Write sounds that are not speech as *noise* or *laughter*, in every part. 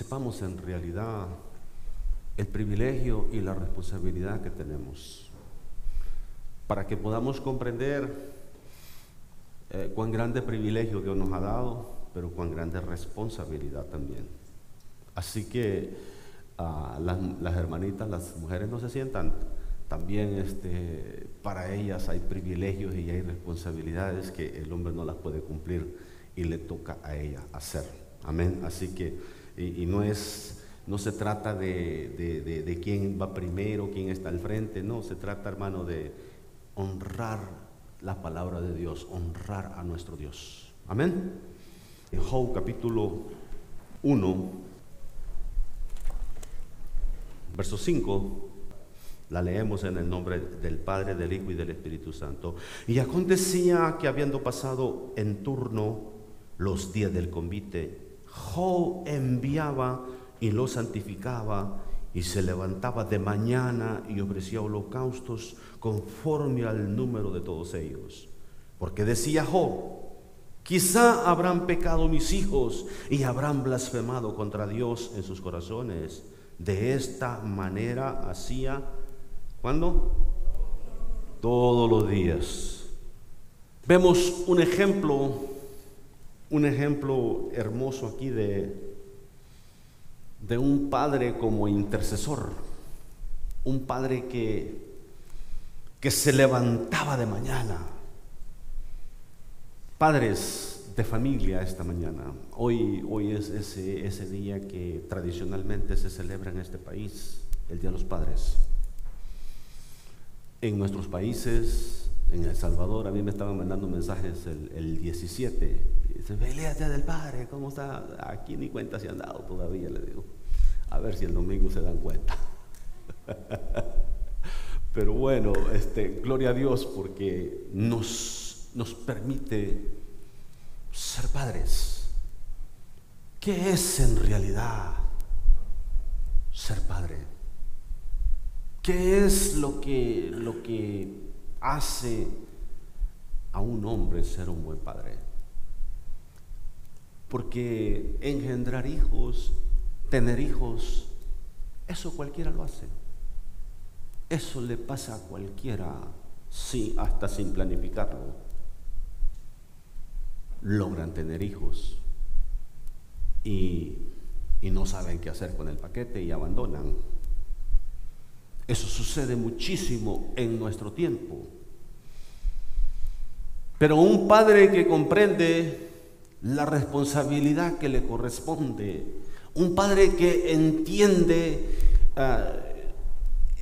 sepamos en realidad el privilegio y la responsabilidad que tenemos para que podamos comprender eh, cuán grande privilegio Dios nos ha dado, pero cuán grande responsabilidad también. Así que ah, las, hermanitas, las mujeres no se sientan, también este, para ellas hay privilegios y hay responsabilidades que el hombre no las puede cumplir y le toca a ella hacer. Amén. Así que, y, no es, no se trata de, de quién va primero, quién está al frente, no, se trata, hermano, de honrar la palabra de Dios, honrar a nuestro Dios. Amén. En Job capítulo 1, verso 5, la leemos en el nombre del Padre, del Hijo y del Espíritu Santo. Y acontecía que habiendo pasado en turno los días del convite, Job enviaba y lo santificaba y se levantaba de mañana y ofrecía holocaustos conforme al número de todos ellos. Porque decía Job, quizá habrán pecado mis hijos y habrán blasfemado contra Dios en sus corazones. De esta manera hacía, ¿cuándo? Todos los días. Vemos un ejemplo, un ejemplo hermoso aquí de de un padre como intercesor, un padre que, que se levantaba de mañana. Padres de familia esta mañana, hoy, hoy es ese, ese día que tradicionalmente se celebra en este país, el Día de los Padres. En nuestros países, en El Salvador, a mí me estaban mandando mensajes el, el 17. Dice, Día del Padre, ¿cómo está? Aquí ni cuenta se han dado todavía, le digo. A ver si el domingo se dan cuenta. *laughs* Pero bueno, este, gloria a Dios porque nos, nos permite ser padres. ¿Qué es en realidad ser padre? ¿Qué es lo que, lo que hace a un hombre ser un buen padre? Porque engendrar hijos tener hijos, eso cualquiera lo hace. Eso le pasa a cualquiera, sí, hasta sin planificarlo. Logran tener hijos y, y no saben qué hacer con el paquete y abandonan. Eso sucede muchísimo en nuestro tiempo. Pero un padre que comprende la responsabilidad que le corresponde un padre que entiende ah,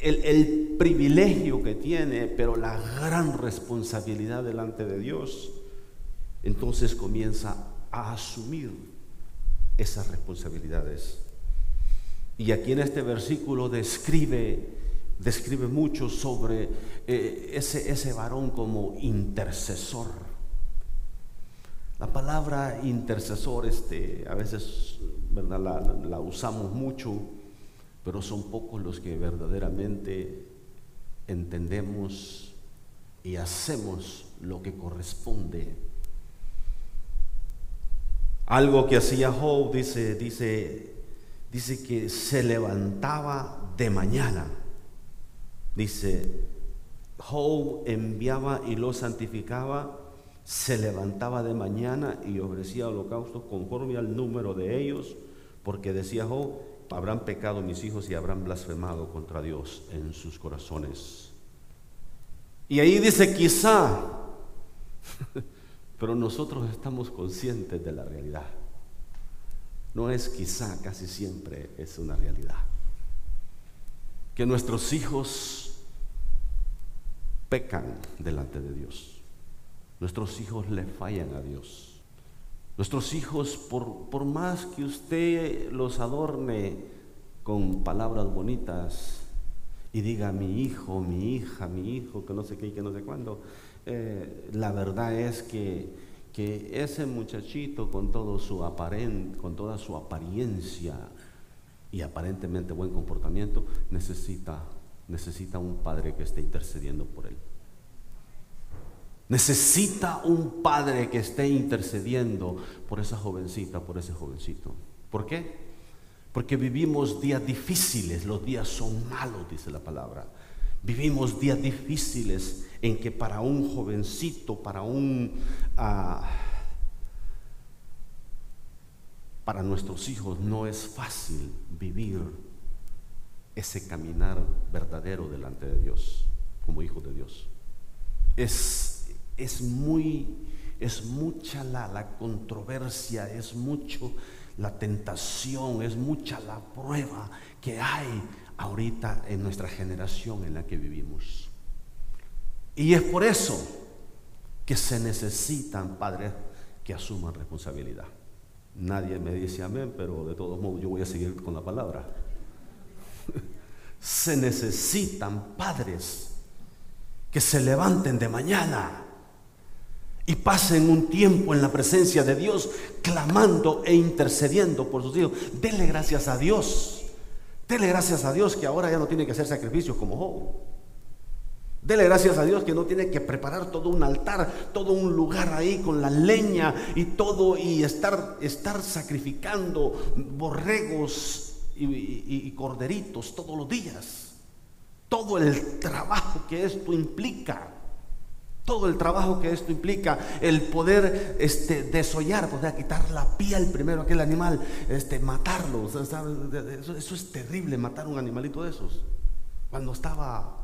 el, privilegio que tiene, pero la gran responsabilidad delante de Dios, entonces comienza a asumir esas responsabilidades. Y aquí en este versículo describe, describe mucho sobre eh, ese, ese varón como intercesor. La palabra intercesor, este, a veces ¿verdad? La, usamos mucho, pero son pocos los que verdaderamente entendemos y hacemos lo que corresponde. Algo que hacía Job, dice, dice, dice que se levantaba de mañana. Dice, Job enviaba y lo santificaba se levantaba de mañana y ofrecía holocaustos conforme al número de ellos, porque decía Job, habrán pecado mis hijos y habrán blasfemado contra Dios en sus corazones. Y ahí dice quizá, *laughs* pero nosotros estamos conscientes de la realidad. No es quizá, casi siempre es una realidad. Que nuestros hijos pecan delante de Dios. Nuestros hijos le fallan a Dios. Nuestros hijos, por, por más que usted los adorne con palabras bonitas y diga mi hijo, mi hija, mi hijo, que no sé qué y que no sé cuándo, eh, la verdad es que, que ese muchachito con, todo su aparent, con toda su apariencia y aparentemente buen comportamiento necesita, necesita un padre que esté intercediendo por él. Necesita un padre que esté intercediendo por esa jovencita, por ese jovencito. ¿Por qué? Porque vivimos días difíciles, los días son malos, dice la palabra. Vivimos días difíciles en que para un jovencito, para un... Ah, para nuestros hijos no es fácil vivir ese caminar verdadero delante de Dios, como hijo de Dios. Es, es muy, es mucha la, la controversia, es mucho la tentación, es mucha la prueba que hay ahorita en nuestra generación en la que vivimos. Y es por eso que se necesitan padres que asuman responsabilidad. Nadie me dice amén, pero de todos modos yo voy a seguir con la palabra. *laughs* se necesitan padres que se levanten de mañana y pasen un tiempo en la presencia de Dios, clamando e intercediendo por sus hijos. Dele gracias a Dios. Dele gracias a Dios que ahora ya no tiene que hacer sacrificios como Job. Dele gracias a Dios que no tiene que preparar todo un altar, todo un lugar ahí con la leña y todo y estar, estar sacrificando borregos y, corderitos todos los días. Todo el trabajo que esto implica todo el trabajo que esto implica, el poder este, desollar, poder quitar la piel primero a aquel animal, este, matarlo. Eso, es terrible, matar un animalito de esos. Cuando estaba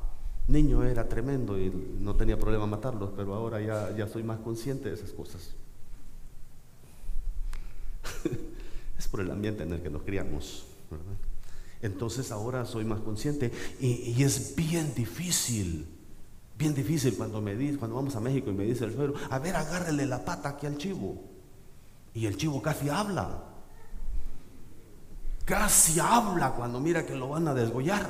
niño era tremendo y no tenía problema matarlos, pero ahora ya, ya soy más consciente de esas cosas. *laughs* es por el ambiente en el que nos criamos. Entonces ahora soy más consciente y, es bien difícil Bien difícil cuando me dice, cuando vamos a México y me dice el suegro, a ver, agárrele la pata aquí al chivo. Y el chivo casi habla. Casi habla cuando mira que lo van a desgollar.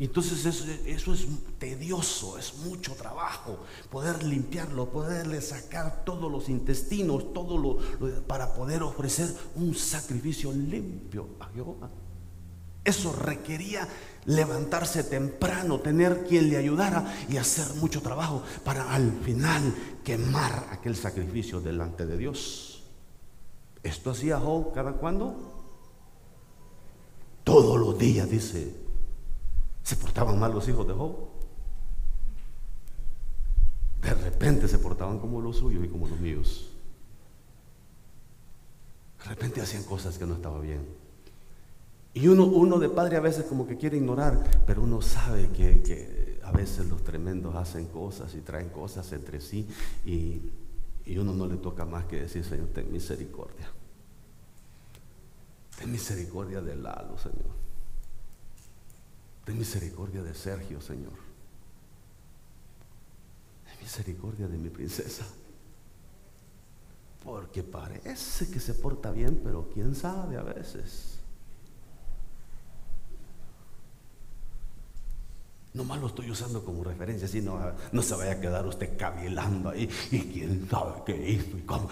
Entonces eso, es tedioso, es mucho trabajo. Poder limpiarlo, poderle sacar todos los intestinos, todo lo, para poder ofrecer un sacrificio limpio a Jehová. Eso requería levantarse temprano, tener quien le ayudara y hacer mucho trabajo para al final quemar aquel sacrificio delante de Dios. Esto hacía Job cada cuando? Todos los días, dice. ¿Se portaban mal los hijos de Job? De repente se portaban como los suyos y como los míos. De repente hacían cosas que no estaban bien. Y uno, uno de padre a veces como que quiere ignorar, pero uno sabe que, a veces los tremendos hacen cosas y traen cosas entre sí y, y uno no le toca más que decir, Señor, ten misericordia. Ten misericordia de Lalo, Señor. Ten misericordia de Sergio, Señor. Ten misericordia de mi princesa. Porque parece que se porta bien, pero quién sabe a veces. Nomás lo estoy usando como referencia, si no, no se vaya a quedar usted cavilando ahí y quién sabe qué hizo y cómo.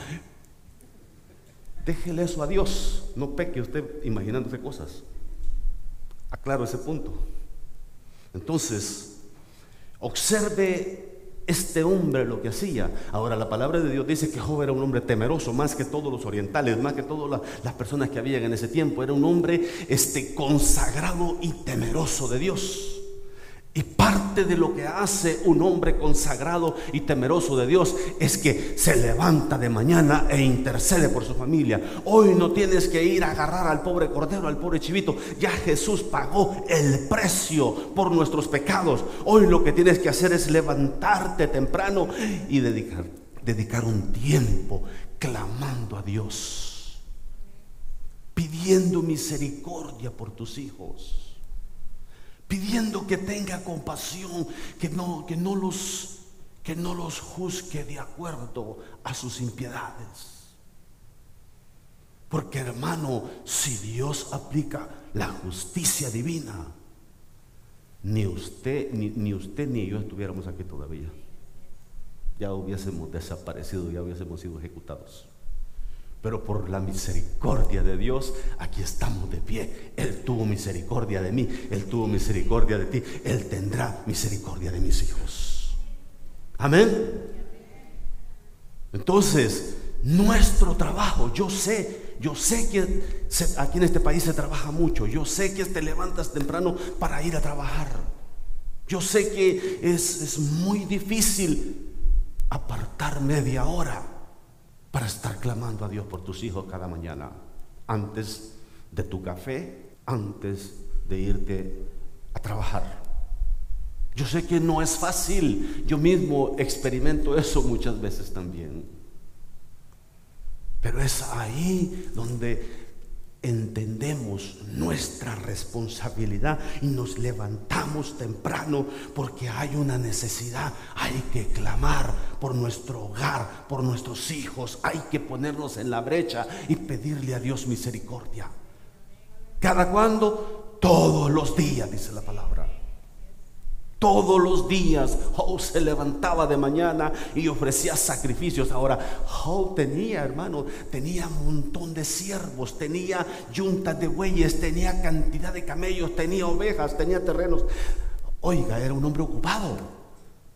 Déjele eso a Dios, no peque usted imaginándose cosas. Aclaro ese punto. Entonces, observe este hombre lo que hacía. Ahora la palabra de Dios dice que Job era un hombre temeroso, más que todos los orientales, más que todas las personas que habían en ese tiempo. Era un hombre este, consagrado y temeroso de Dios. Y parte de lo que hace un hombre consagrado y temeroso de Dios es que se levanta de mañana e intercede por su familia. Hoy no tienes que ir a agarrar al pobre cordero, al pobre chivito. Ya Jesús pagó el precio por nuestros pecados. Hoy lo que tienes que hacer es levantarte temprano y dedicar, dedicar un tiempo clamando a Dios, pidiendo misericordia por tus hijos pidiendo que tenga compasión, que no, que no los, que no los juzgue de acuerdo a sus impiedades. Porque hermano, si Dios aplica la justicia divina, ni usted, ni, ni usted ni yo estuviéramos aquí todavía. Ya hubiésemos desaparecido, ya hubiésemos sido ejecutados. Pero por la misericordia de Dios, aquí estamos de pie. Él tuvo misericordia de mí, Él tuvo misericordia de ti, Él tendrá misericordia de mis hijos. Amén. Entonces, nuestro trabajo. Yo sé, yo sé que aquí en este país se trabaja mucho. Yo sé que te levantas temprano para ir a trabajar. Yo sé que es, es muy difícil apartar media hora para estar clamando a Dios por tus hijos cada mañana. Antes de tu café, antes de irte a trabajar. Yo sé que no es fácil. Yo mismo experimento eso muchas veces también. Pero es ahí donde entendemos nuestra responsabilidad y nos levantamos temprano porque hay una necesidad, hay que clamar por nuestro hogar, por nuestros hijos, hay que ponernos en la brecha y pedirle a Dios misericordia. ¿Cada cuando? Todos los días, dice la palabra. Todos los días Job se levantaba de mañana y ofrecía sacrificios. Ahora, Job tenía, hermano, tenía un montón de siervos, tenía yuntas de bueyes, tenía cantidad de camellos, tenía ovejas, tenía terrenos. Oiga, era un hombre ocupado.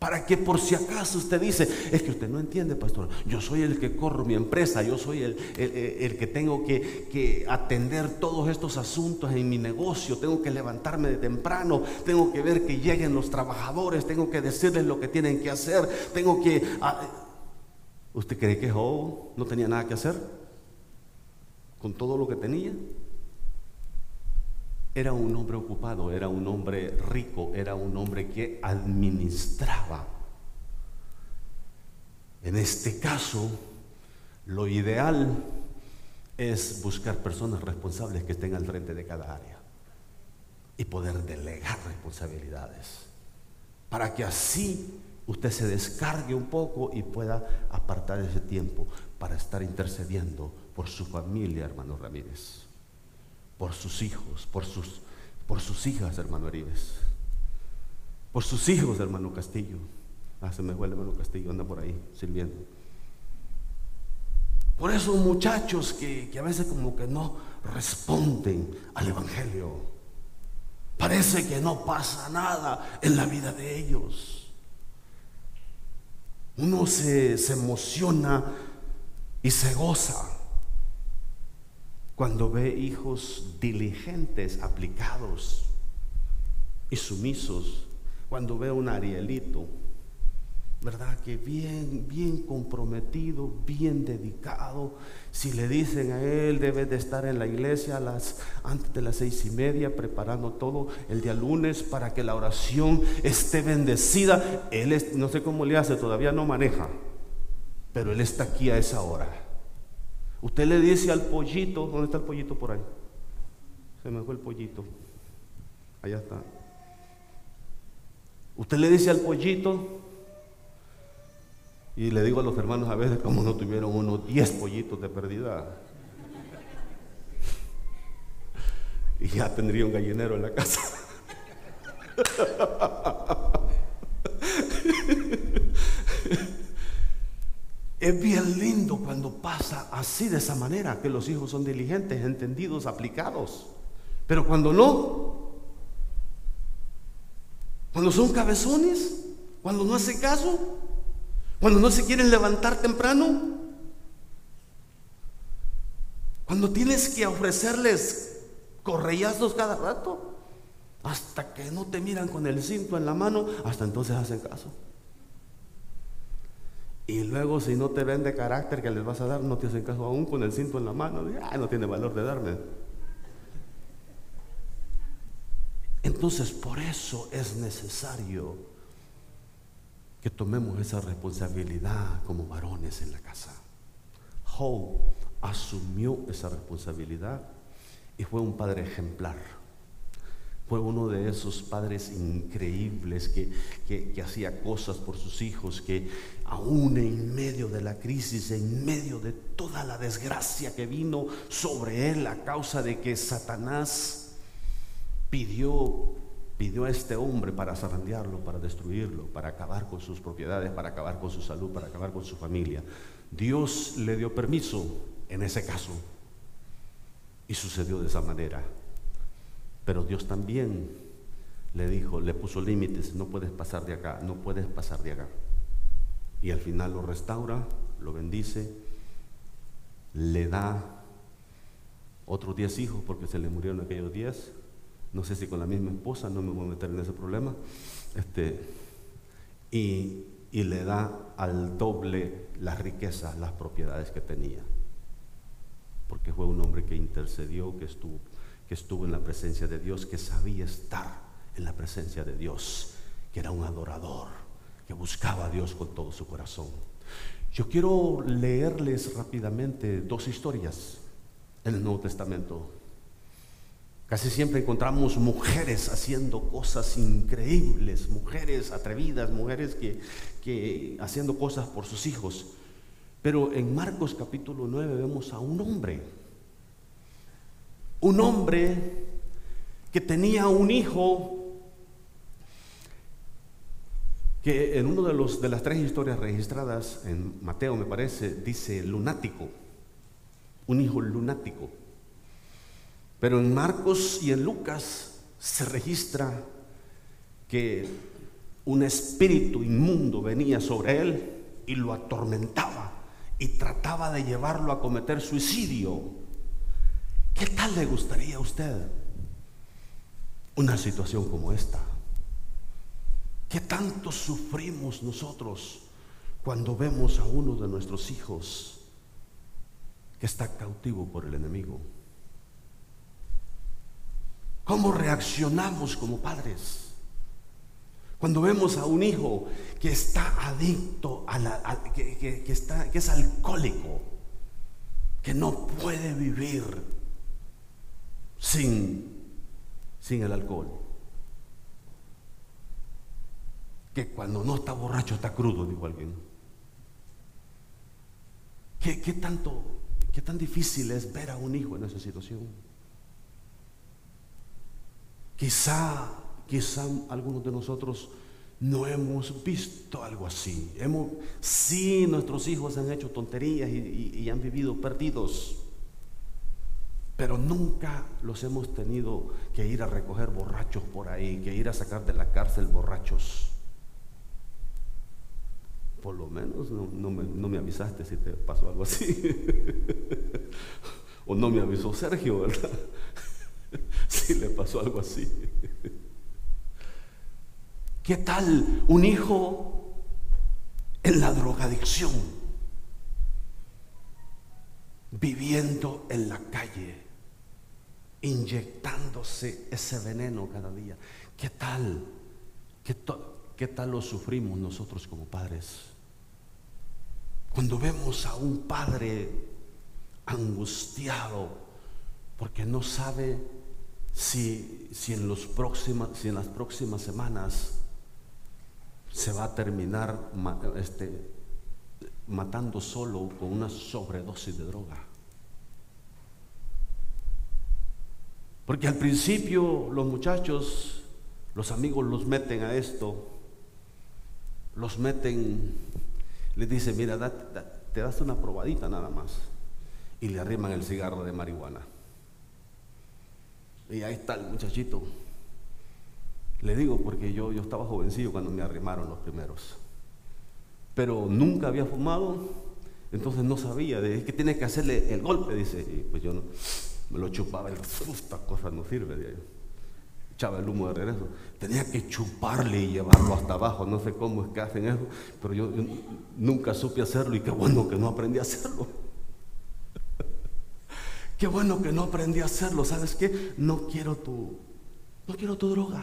Para que por si acaso usted dice, es que usted no entiende, pastor, yo soy el que corro mi empresa, yo soy el, el, que tengo que, que, atender todos estos asuntos en mi negocio, tengo que levantarme de temprano, tengo que ver que lleguen los trabajadores, tengo que decirles lo que tienen que hacer, tengo que... Ah, ¿Usted cree que Job no tenía nada que hacer con todo lo que tenía? Era un hombre ocupado, era un hombre rico, era un hombre que administraba. En este caso, lo ideal es buscar personas responsables que estén al frente de cada área y poder delegar responsabilidades para que así usted se descargue un poco y pueda apartar ese tiempo para estar intercediendo por su familia, hermano Ramírez por sus hijos, por sus, por sus hijas, hermano Arives, por sus hijos, hermano Castillo. Ah, se me fue el hermano Castillo, anda por ahí sirviendo. Por esos muchachos que, que a veces como que no responden al Evangelio. Parece que no pasa nada en la vida de ellos. Uno se, se emociona y se goza cuando ve hijos diligentes, aplicados y sumisos, cuando ve un Arielito, ¿verdad? Que bien, bien comprometido, bien dedicado. Si le dicen a él, debe de estar en la iglesia a las, antes de las seis y media, preparando todo el día lunes para que la oración esté bendecida. Él es, no sé cómo le hace, todavía no maneja, pero él está aquí a esa hora. Usted le dice al pollito, ¿dónde está el pollito por ahí? Se me fue el pollito. Allá está. Usted le dice al pollito, y le digo a los hermanos a veces, como no tuvieron unos 10 pollitos de pérdida. Y ya tendría un gallinero en la casa. *laughs* Es bien lindo cuando pasa así de esa manera, que los hijos son diligentes, entendidos, aplicados. Pero cuando no, cuando son cabezones, cuando no hacen caso, cuando no se quieren levantar temprano, cuando tienes que ofrecerles correazos cada rato, hasta que no te miran con el cinto en la mano, hasta entonces hacen caso. Y luego si no te ven de carácter que les vas a dar, no te hacen caso aún con el cinto en la mano. no tiene valor de darme. Entonces por eso es necesario que tomemos esa responsabilidad como varones en la casa. Job asumió esa responsabilidad y fue un padre ejemplar. Fue uno de esos padres increíbles que, que, hacía cosas por sus hijos, que aún en medio de la crisis, en medio de toda la desgracia que vino sobre él a causa de que Satanás pidió, pidió a este hombre para zarandearlo, para destruirlo, para acabar con sus propiedades, para acabar con su salud, para acabar con su familia. Dios le dio permiso en ese caso y sucedió de esa manera. Pero Dios también le dijo, le puso límites, no puedes pasar de acá, no puedes pasar de acá. Y al final lo restaura, lo bendice le da otros 10 hijos porque se le murieron aquellos 10. No sé si con la misma esposa, no me voy a meter en ese problema. Este, y, y le da al doble las riquezas, las propiedades que tenía. Porque fue un hombre que intercedió, que estuvo, que estuvo en la presencia de Dios, que sabía estar en la presencia de Dios, que era un adorador, que buscaba a Dios con todo su corazón. Yo quiero leerles rápidamente dos historias en el Nuevo Testamento. Casi siempre encontramos mujeres haciendo cosas increíbles, mujeres atrevidas, mujeres que, que haciendo cosas por sus hijos. Pero en Marcos capítulo 9 vemos a un hombre, un hombre que tenía un hijo que en una de, los, de las tres historias registradas en Mateo, me parece, dice lunático, un hijo lunático. Pero en Marcos y en Lucas se registra que un espíritu inmundo venía sobre él y lo atormentaba y trataba de llevarlo a cometer suicidio. ¿Qué tal le gustaría a usted una situación como esta? ¿Qué tanto sufrimos nosotros cuando vemos a uno de nuestros hijos que está cautivo por el enemigo? ¿Cómo reaccionamos como padres? Cuando vemos a un hijo que está adicto, a la, que, está, que es alcohólico, que no puede vivir sin, sin el alcohol que cuando no está borracho está crudo, dijo alguien. ¿Qué, tanto, qué tan difícil es ver a un hijo en esa situación? Quizá, quizá algunos de nosotros no hemos visto algo así. Hemos, sí, nuestros hijos han hecho tonterías y, y han vivido perdidos, pero nunca los hemos tenido que ir a recoger borrachos por ahí, que ir a sacar de la cárcel borrachos. Por lo menos no, me, avisaste si te pasó algo así. *laughs* o no me avisó Sergio, ¿verdad? *laughs* si le pasó algo así. ¿Qué tal un hijo en la drogadicción? Viviendo en la calle, inyectándose ese veneno cada día. ¿Qué tal? ¿Qué, qué tal lo sufrimos nosotros como padres? Cuando vemos a un padre angustiado porque no sabe si, si, en, los próximas, si en las próximas semanas se va a terminar este, matando solo con una sobredosis de droga. Porque al principio los muchachos, los amigos los meten a esto, los meten le dice, mira, te das una probadita nada más. Y le arriman el cigarro de marihuana. Y ahí está el muchachito. Le digo porque yo, yo estaba jovencillo cuando me arrimaron los primeros. Pero nunca había fumado, entonces no sabía de que tiene que hacerle el golpe, dice. Y pues yo no, me lo chupaba, esta cosa no sirve de echaba el humo de regreso. Tenía que chuparle y llevarlo hasta abajo. No sé cómo es que hacen eso, pero yo, nunca supe hacerlo y qué bueno que no aprendí a hacerlo. *laughs* qué bueno que no aprendí a hacerlo. ¿Sabes qué? No quiero tu, no quiero tu droga.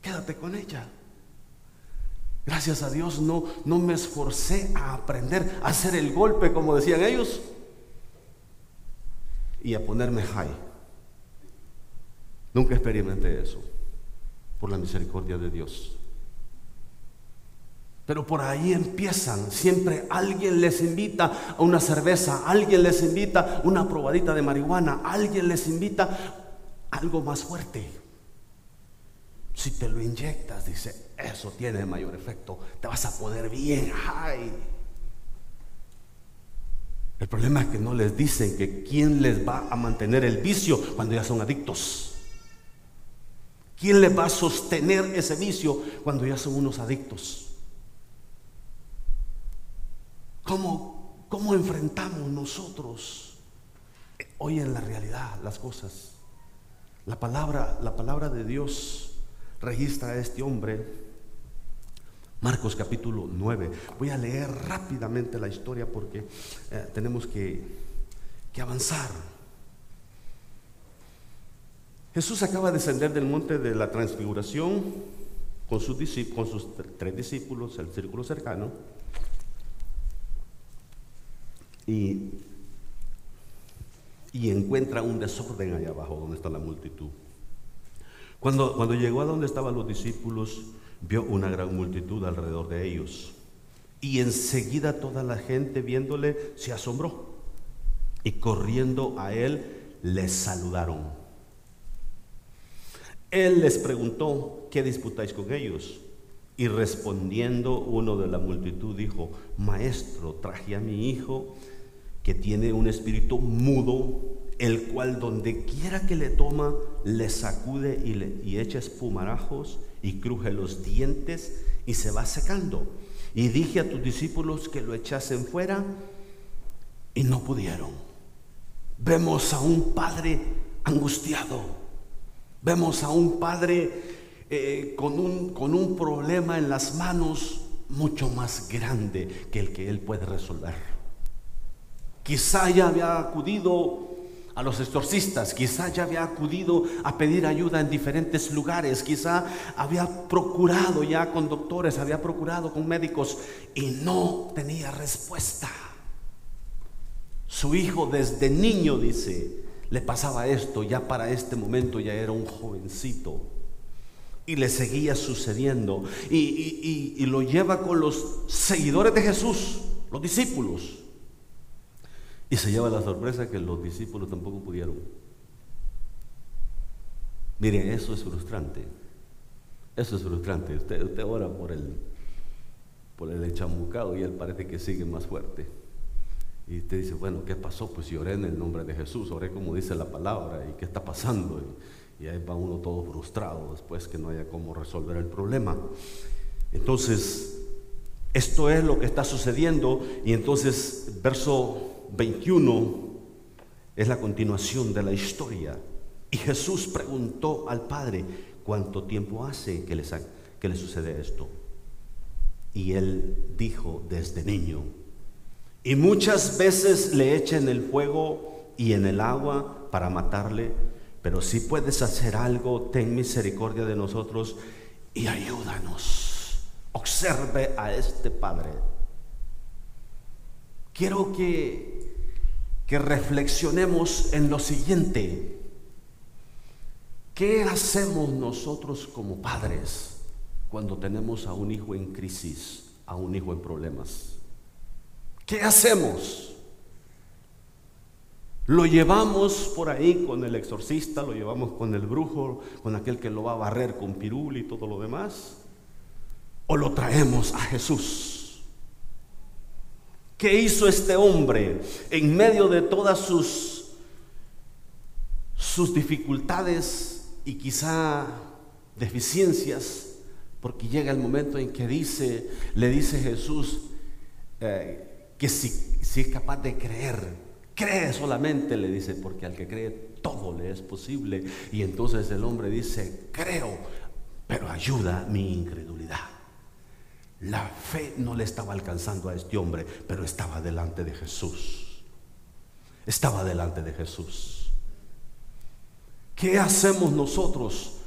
Quédate con ella. Gracias a Dios no, no me esforcé a aprender a hacer el golpe como decían ellos y a ponerme high. Nunca experimenté eso, por la misericordia de Dios. Pero por ahí empiezan, siempre alguien les invita a una cerveza, alguien les invita una probadita de marihuana, alguien les invita algo más fuerte. Si te lo inyectas, dice, eso tiene mayor efecto, te vas a poner bien high. El problema es que no les dicen que quién les va a mantener el vicio cuando ya son adictos. ¿Quién les va a sostener ese vicio cuando ya son unos adictos? ¿Cómo, cómo enfrentamos nosotros Hoy en la realidad las cosas. La palabra, la palabra de Dios registra a este hombre. Marcos capítulo 9. Voy a leer rápidamente la historia porque eh, tenemos que, que avanzar. Jesús acaba de descender del monte de la transfiguración con sus, con sus tres discípulos, el círculo cercano, y, y encuentra un desorden allá abajo donde está la multitud. Cuando, cuando llegó a donde estaban los discípulos, vio una gran multitud alrededor de ellos. Y enseguida toda la gente viéndole se asombró. Y corriendo a él, le saludaron. Él les preguntó, ¿qué disputáis con ellos? Y respondiendo uno de la multitud dijo, Maestro, traje a mi hijo que tiene un espíritu mudo, el cual donde quiera que le toma, le sacude y, le, y echa espumarajos y cruje los dientes y se va secando. Y dije a tus discípulos que lo echasen fuera y no pudieron. Vemos a un padre angustiado Vemos a un padre eh, con, un, con un problema en las manos mucho más grande que el que él puede resolver. Quizá ya había acudido a los exorcistas, quizá ya había acudido a pedir ayuda en diferentes lugares, quizá había procurado ya con doctores, había procurado con médicos y no tenía respuesta. Su hijo desde niño, dice, le pasaba esto, ya para este momento ya era un jovencito. Y le seguía sucediendo. Y, lo lleva con los seguidores de Jesús, los discípulos. Y se lleva la sorpresa que los discípulos tampoco pudieron. Miren, eso es frustrante. Eso es frustrante. Usted, usted ora por el, por el echamucado y él parece que sigue más fuerte. Y usted dice, bueno, ¿qué pasó? Pues si oré en el nombre de Jesús, oré como dice la palabra, ¿y qué está pasando? Y, ahí va uno todo frustrado después que no haya cómo resolver el problema. Entonces, esto es lo que está sucediendo y entonces verso 21 es la continuación de la historia. Y Jesús preguntó al Padre, ¿cuánto tiempo hace que le, sucede esto? Y él dijo, desde niño. Y muchas veces le echa en el fuego y en el agua para matarle. Pero si puedes hacer algo, ten misericordia de nosotros y ayúdanos. Observe a este Padre. Quiero que, que reflexionemos en lo siguiente. ¿Qué hacemos nosotros como padres cuando tenemos a un hijo en crisis, a un hijo en problemas? ¿Qué hacemos? Lo llevamos por ahí con el exorcista, lo llevamos con el brujo, con aquel que lo va a barrer con pirul y todo lo demás. O lo traemos a Jesús. ¿Qué hizo este hombre en medio de todas sus, sus dificultades y quizá deficiencias? Porque llega el momento en que dice, le dice Jesús, eh, que si, es capaz de creer, cree solamente, le dice, porque al que cree todo le es posible. Y entonces el hombre dice, creo, pero ayuda mi incredulidad. La fe no le estaba alcanzando a este hombre, pero estaba delante de Jesús. Estaba delante de Jesús. ¿Qué hacemos nosotros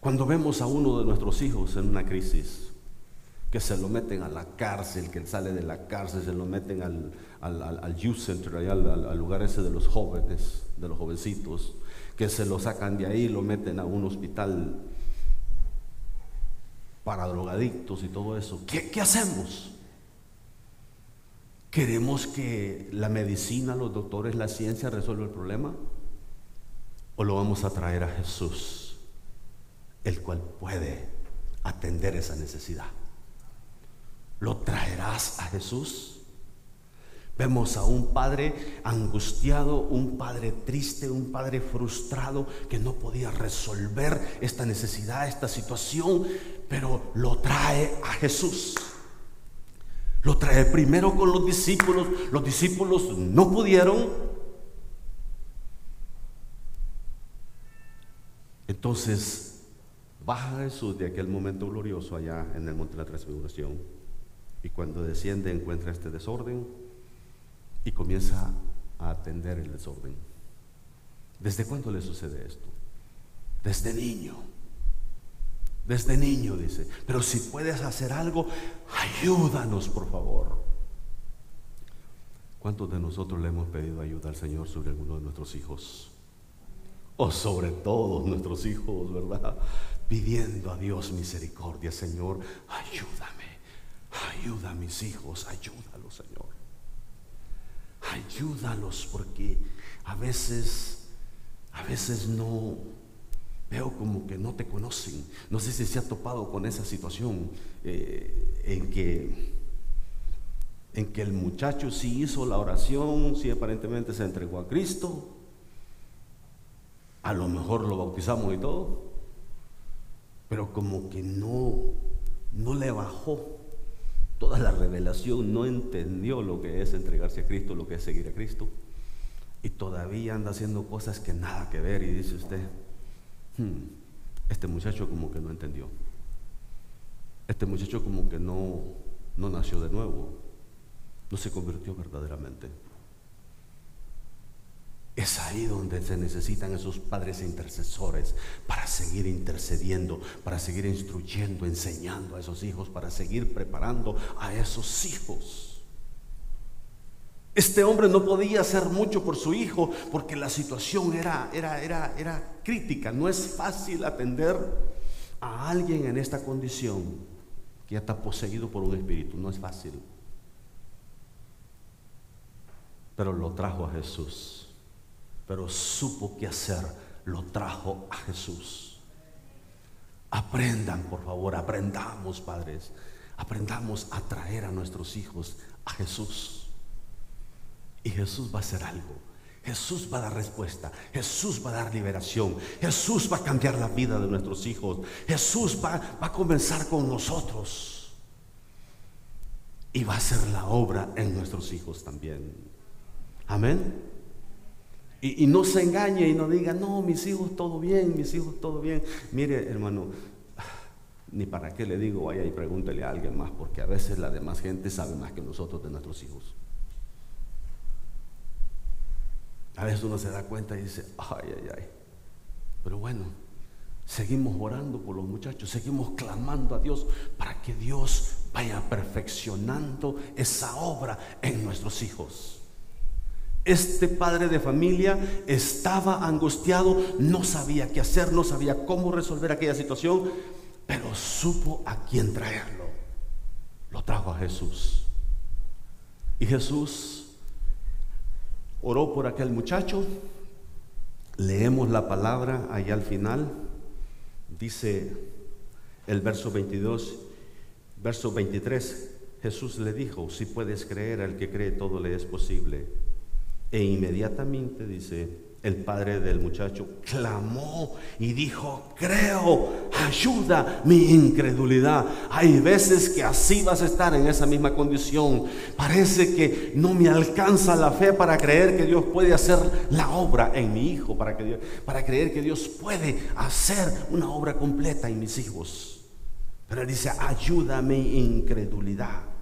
cuando vemos a uno de nuestros hijos en una crisis? que se lo meten a la cárcel, que sale de la cárcel, se lo meten al, al, youth center, al, lugar ese de los jóvenes, de los jovencitos, que se lo sacan de ahí lo meten a un hospital para drogadictos y todo eso. ¿Qué, qué hacemos? ¿Queremos que la medicina, los doctores, la ciencia resuelva el problema? ¿O lo vamos a traer a Jesús, el cual puede atender esa necesidad? ¿Lo traerás a Jesús? Vemos a un padre angustiado, un padre triste, un padre frustrado que no podía resolver esta necesidad, esta situación, pero lo trae a Jesús. Lo trae primero con los discípulos. Los discípulos no pudieron. Entonces baja Jesús de aquel momento glorioso allá en el monte de la transfiguración. Y cuando desciende encuentra este desorden y comienza a atender el desorden. ¿Desde cuándo le sucede esto? Desde niño. Desde niño dice, pero si puedes hacer algo, ayúdanos por favor. ¿Cuántos de nosotros le hemos pedido ayuda al Señor sobre alguno de nuestros hijos? O sobre todos nuestros hijos, ¿verdad? Pidiendo a Dios misericordia, Señor, ayúdame, ayuda a mis hijos, ayúdalos, Señor. Ayúdalos porque a veces, a veces no, veo como que no te conocen. No sé si se ha topado con esa situación eh, en que en que el muchacho sí hizo la oración, sí aparentemente se entregó a Cristo, a lo mejor lo bautizamos y todo, pero como que no, no le bajó toda la revelación, no entendió lo que es entregarse a Cristo, lo que es seguir a Cristo, y todavía anda haciendo cosas que nada que ver, y dice usted, hmm, este muchacho como que no entendió, este muchacho como que no, no nació de nuevo no se convirtió verdaderamente. Es ahí donde se necesitan esos padres intercesores para seguir intercediendo, para seguir instruyendo, enseñando a esos hijos, para seguir preparando a esos hijos. Este hombre no podía hacer mucho por su hijo porque la situación era, era, era, era crítica. No es fácil atender a alguien en esta condición que ya está poseído por un espíritu. No es fácil pero lo trajo a Jesús. Pero supo qué hacer, lo trajo a Jesús. Aprendan, por favor, aprendamos, padres. Aprendamos a traer a nuestros hijos a Jesús. Y Jesús va a hacer algo. Jesús va a dar respuesta. Jesús va a dar liberación. Jesús va a cambiar la vida de nuestros hijos. Jesús va, a comenzar con nosotros. Y va a hacer la obra en nuestros hijos también. Amén. Y, no se engañe y no diga, no, mis hijos todo bien, mis hijos todo bien. Mire, hermano, ni para qué le digo, vaya y pregúntele a alguien más, porque a veces la demás gente sabe más que nosotros de nuestros hijos. A veces uno se da cuenta y dice, ay, ay, ay. Pero bueno, seguimos orando por los muchachos, seguimos clamando a Dios para que Dios vaya perfeccionando esa obra en nuestros hijos. Este padre de familia estaba angustiado, no sabía qué hacer, no sabía cómo resolver aquella situación, pero supo a quién traerlo. Lo trajo a Jesús. Y Jesús oró por aquel muchacho. Leemos la palabra allá al final. Dice el verso 22, verso 23. Jesús le dijo, si puedes creer, al que cree todo le es posible. E inmediatamente, dice, el padre del muchacho clamó y dijo, creo, ayuda mi incredulidad. Hay veces que así vas a estar en esa misma condición. Parece que no me alcanza la fe para creer que Dios puede hacer la obra en mi hijo, para, que para creer que Dios puede hacer una obra completa en mis hijos. Pero él dice, ayuda mi incredulidad.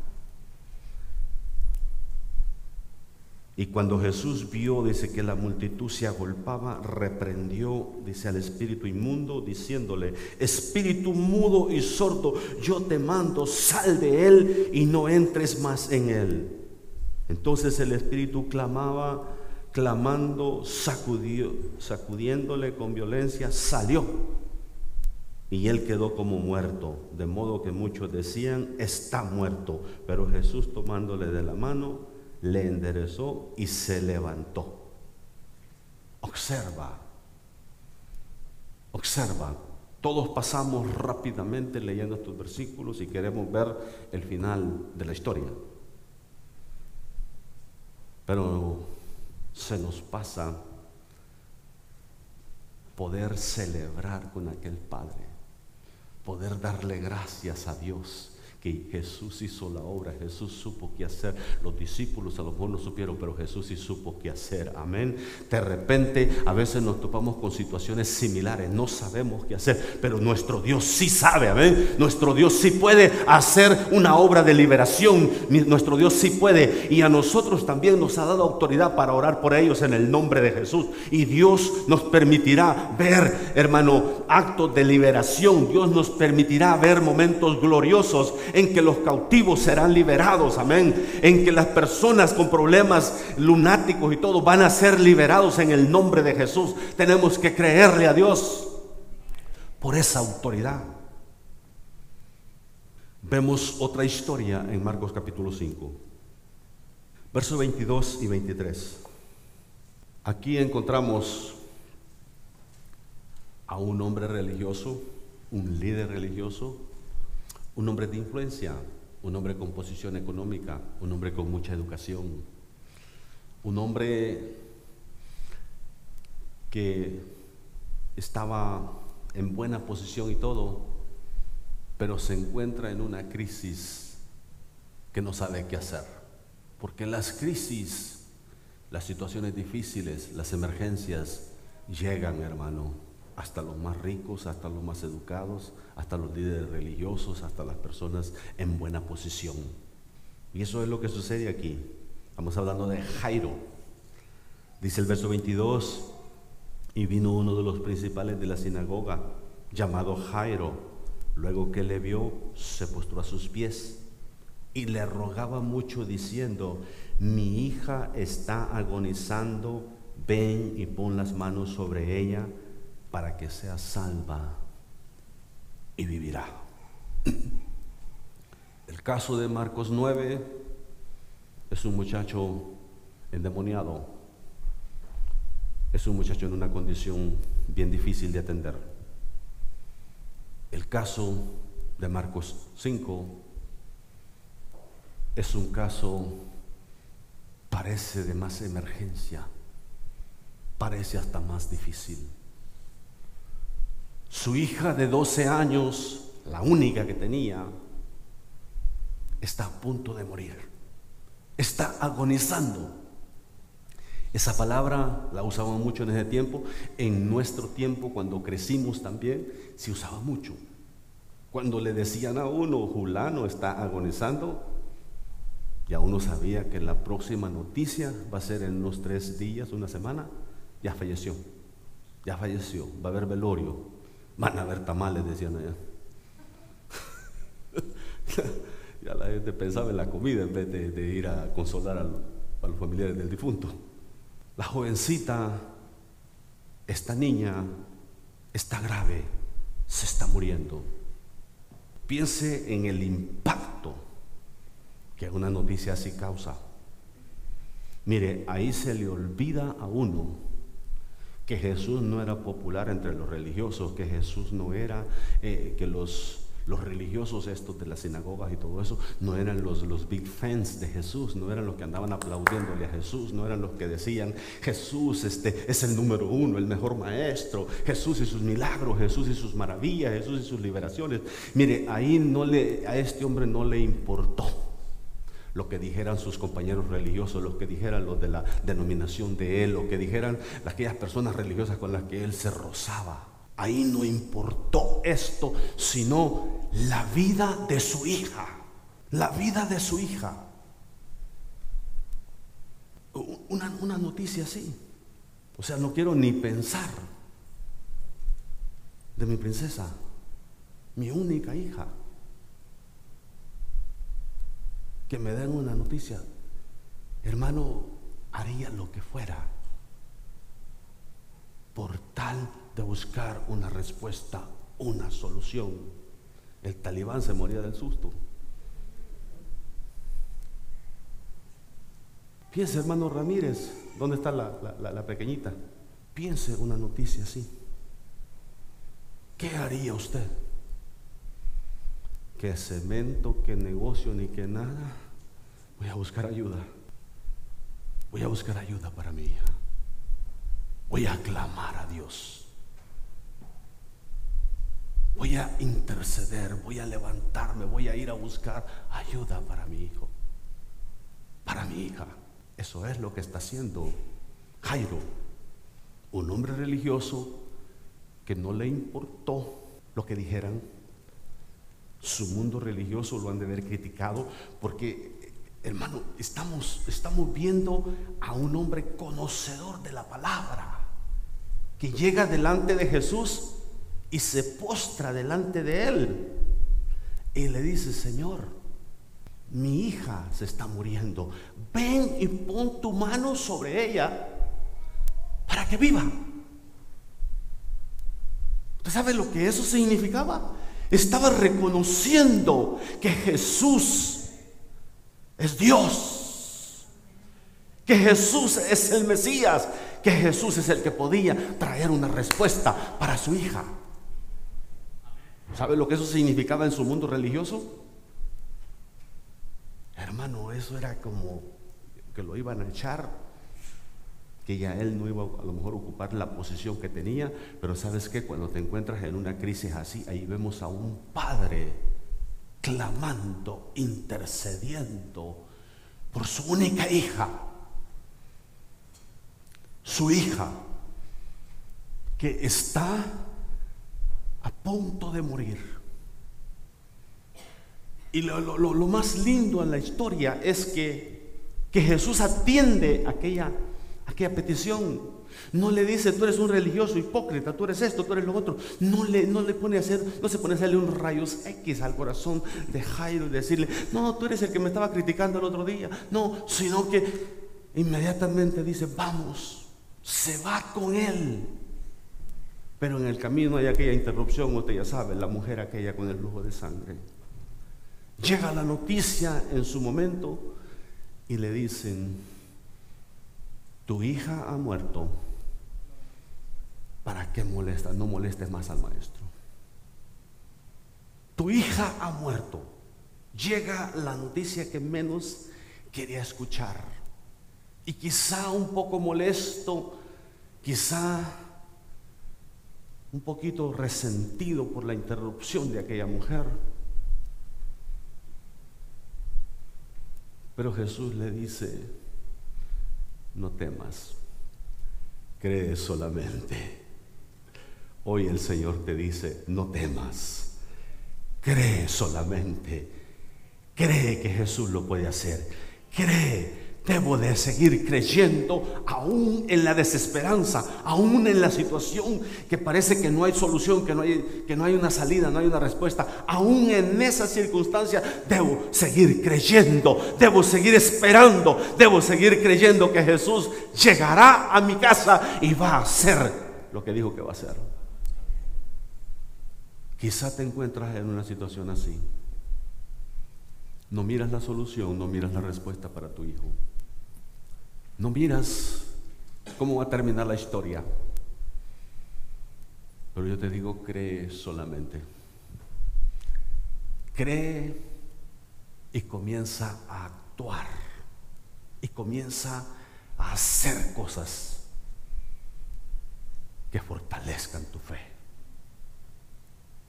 Y cuando Jesús vio, dice que la multitud se agolpaba, reprendió, dice al espíritu inmundo, diciéndole, espíritu mudo y sordo, yo te mando, sal de él y no entres más en él. Entonces el espíritu clamaba, clamando, sacudió, sacudiéndole con violencia, salió. Y él quedó como muerto, de modo que muchos decían, está muerto. Pero Jesús tomándole de la mano, le enderezó y se levantó. Observa, observa. Todos pasamos rápidamente leyendo estos versículos y queremos ver el final de la historia. Pero se nos pasa poder celebrar con aquel Padre, poder darle gracias a Dios Jesús hizo la obra, Jesús supo qué hacer. Los discípulos a lo mejor no supieron, pero Jesús sí supo qué hacer. Amén. De repente a veces nos topamos con situaciones similares, no sabemos qué hacer, pero nuestro Dios sí sabe. Amén. Nuestro Dios sí puede hacer una obra de liberación. Nuestro Dios sí puede. Y a nosotros también nos ha dado autoridad para orar por ellos en el nombre de Jesús. Y Dios nos permitirá ver, hermano, actos de liberación. Dios nos permitirá ver momentos gloriosos en que los cautivos serán liberados, amén. En que las personas con problemas lunáticos y todo van a ser liberados en el nombre de Jesús. Tenemos que creerle a Dios por esa autoridad. Vemos otra historia en Marcos capítulo 5, versos 22 y 23. Aquí encontramos a un hombre religioso, un líder religioso, un hombre de influencia, un hombre con posición económica, un hombre con mucha educación, un hombre que estaba en buena posición y todo, pero se encuentra en una crisis que no sabe qué hacer. Porque las crisis, las situaciones difíciles, las emergencias llegan, hermano, hasta los más ricos, hasta los más educados, hasta los líderes religiosos, hasta las personas en buena posición. Y eso es lo que sucede aquí. Estamos hablando de Jairo. Dice el verso 22, y vino uno de los principales de la sinagoga, llamado Jairo. Luego que le vio, se postró a sus pies y le rogaba mucho diciendo, mi hija está agonizando, ven y pon las manos sobre ella para que sea salva y vivirá. *clears throat* El caso de Marcos 9 es un muchacho endemoniado, es un muchacho en una condición bien difícil de atender. El caso de Marcos 5 es un caso, parece de más emergencia, parece hasta más difícil. Su hija de 12 años, la única que tenía, está a punto de morir. Está agonizando. Esa palabra la usaban mucho en ese tiempo. En nuestro tiempo, cuando crecimos también, se usaba mucho. Cuando le decían a uno, Julano está agonizando, ya uno sabía que la próxima noticia va a ser en unos tres días, una semana, ya falleció. Ya falleció, va a haber velorio, Van a haber tamales, decían allá. *laughs* ya la gente pensaba en la comida en vez de, ir a consolar a, a los familiares del difunto. La jovencita, esta niña, está grave, se está muriendo. Piense en el impacto que una noticia así causa. Mire, ahí se le olvida a uno que Jesús no era popular entre los religiosos, que Jesús no era, eh, que los, los religiosos estos de las sinagogas y todo eso, no eran los, los big fans de Jesús, no eran los que andaban aplaudiéndole a Jesús, no eran los que decían, Jesús este, es el número uno, el mejor maestro, Jesús y sus milagros, Jesús y sus maravillas, Jesús y sus liberaciones. Mire, ahí no le, a este hombre no le importó lo que dijeran sus compañeros religiosos, lo que dijeran los de la denominación de él, lo que dijeran aquellas personas religiosas con las que él se rozaba. Ahí no importó esto, sino la vida de su hija, la vida de su hija. Una, una noticia así. O sea, no quiero ni pensar de mi princesa, mi única hija que me den una noticia, hermano, haría lo que fuera por tal de buscar una respuesta, una solución. El talibán se moría del susto. Piense, hermano Ramírez, ¿dónde está la, pequeñita? Piense una noticia así. ¿Qué haría usted? Que cemento, que negocio, ni que nada. Voy a buscar ayuda. Voy a buscar ayuda para mi hija. Voy a clamar a Dios. Voy a interceder, voy a levantarme, voy a ir a buscar ayuda para mi hijo, para mi hija. Eso es lo que está haciendo Jairo, un hombre religioso que no le importó lo que dijeran. Su mundo religioso lo han de haber criticado porque, hermano, estamos, estamos viendo a un hombre conocedor de la palabra que llega delante de Jesús y se postra delante de él y le dice, Señor, mi hija se está muriendo, ven y pon tu mano sobre ella para que viva. ¿Usted sabe lo que eso significaba? Estaba reconociendo que Jesús es Dios, que Jesús es el Mesías, que Jesús es el que podía traer una respuesta para su hija. ¿Sabe lo que eso significaba en su mundo religioso? Hermano, eso era como que lo iban a echar, que ya él no iba a lo mejor a ocupar la posición que tenía, pero sabes que cuando te encuentras en una crisis así, ahí vemos a un padre clamando, intercediendo por su única hija, su hija, que está a punto de morir. Y lo, más lindo en la historia es que, que Jesús atiende aquella, aquella petición. No le dice, tú eres un religioso hipócrita, tú eres esto, tú eres lo otro. No le, no le pone a hacer, no se pone a hacerle un rayos X al corazón de Jairo y decirle, no, tú eres el que me estaba criticando el otro día. No, sino que inmediatamente dice, vamos, se va con él. Pero en el camino hay aquella interrupción, usted ya sabe, la mujer aquella con el flujo de sangre. Llega la noticia en su momento y le dicen, tu hija ha muerto, ¿para qué molestas? No molestes más al maestro. Tu hija ha muerto. Llega la noticia que menos quería escuchar. Y quizá un poco molesto, quizá un poquito resentido por la interrupción de aquella mujer. Pero Jesús le dice, no temas, cree solamente. Hoy el Señor te dice, no temas, cree solamente, cree que Jesús lo puede hacer, cree Debo de seguir creyendo aún en la desesperanza, aún en la situación que parece que no hay solución, que no hay, que no hay una salida, no hay una respuesta. Aún en esa circunstancia debo seguir creyendo, debo seguir esperando, debo seguir creyendo que Jesús llegará a mi casa y va a hacer lo que dijo que va a hacer. Quizá te encuentras en una situación así. No miras la solución, no miras la respuesta para tu hijo. No miras cómo va a terminar la historia. Pero yo te digo, cree solamente. Cree y comienza a actuar. Y comienza a hacer cosas que fortalezcan tu fe.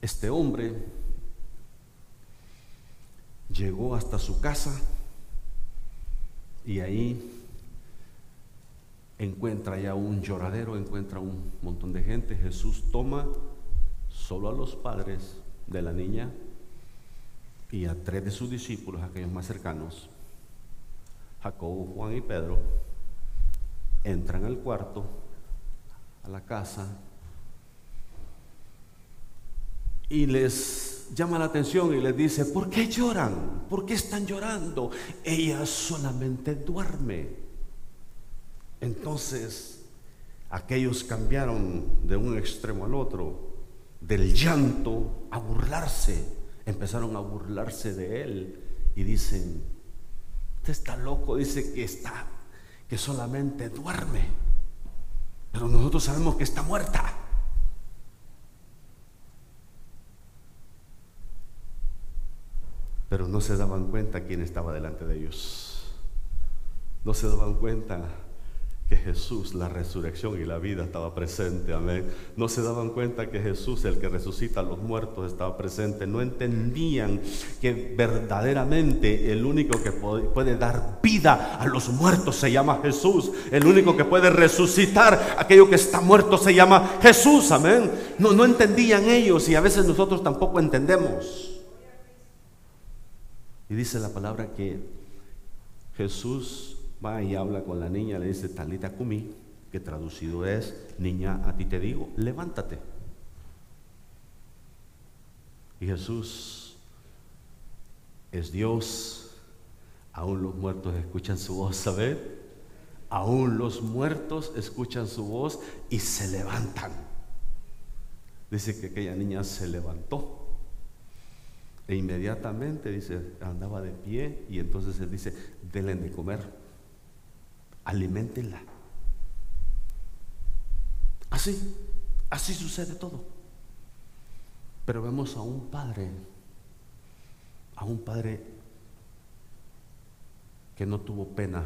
Este hombre llegó hasta su casa y ahí encuentra ya un lloradero, encuentra un montón de gente. Jesús toma solo a los padres de la niña y a tres de sus discípulos, aquellos más cercanos, Jacobo, Juan y Pedro, entran al cuarto, a la casa, y les llama la atención y les dice, ¿por qué lloran? ¿Por qué están llorando? Ella solamente duerme. Entonces, aquellos cambiaron de un extremo al otro, del llanto a burlarse, empezaron a burlarse de él y dicen, usted está loco, dice que está, que solamente duerme, pero nosotros sabemos que está muerta. Pero no se daban cuenta quién estaba delante de ellos. No se daban cuenta que Jesús, la resurrección y la vida estaba presente, amén. No se daban cuenta que Jesús, el que resucita a los muertos, estaba presente. No entendían que verdaderamente el único que puede dar vida a los muertos se llama Jesús. El único que puede resucitar aquello que está muerto se llama Jesús, amén. No, no entendían ellos y a veces nosotros tampoco entendemos. Y dice la palabra que Jesús va y habla con la niña, le dice, Talita Kumi, que traducido es, niña, a ti te digo, levántate. Y Jesús es Dios, aún los muertos escuchan su voz, ¿sabes? Aún los muertos escuchan su voz y se levantan. Dice que aquella niña se levantó. E inmediatamente dice, andaba de pie y entonces él dice, denle de comer aliméntenla. Así, así sucede todo. Pero vemos a un padre, a un padre que no tuvo pena,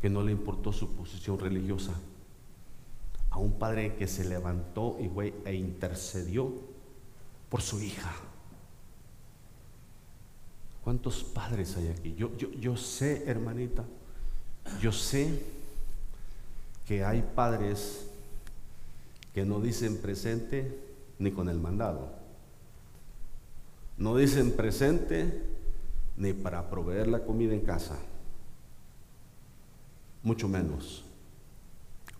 que no le importó su posición religiosa, a un padre que se levantó y fue e intercedió por su hija. ¿Cuántos padres hay aquí? Yo, yo, yo sé, hermanita, yo sé que hay padres que no dicen presente ni con el mandado. No dicen presente ni para proveer la comida en casa. Mucho menos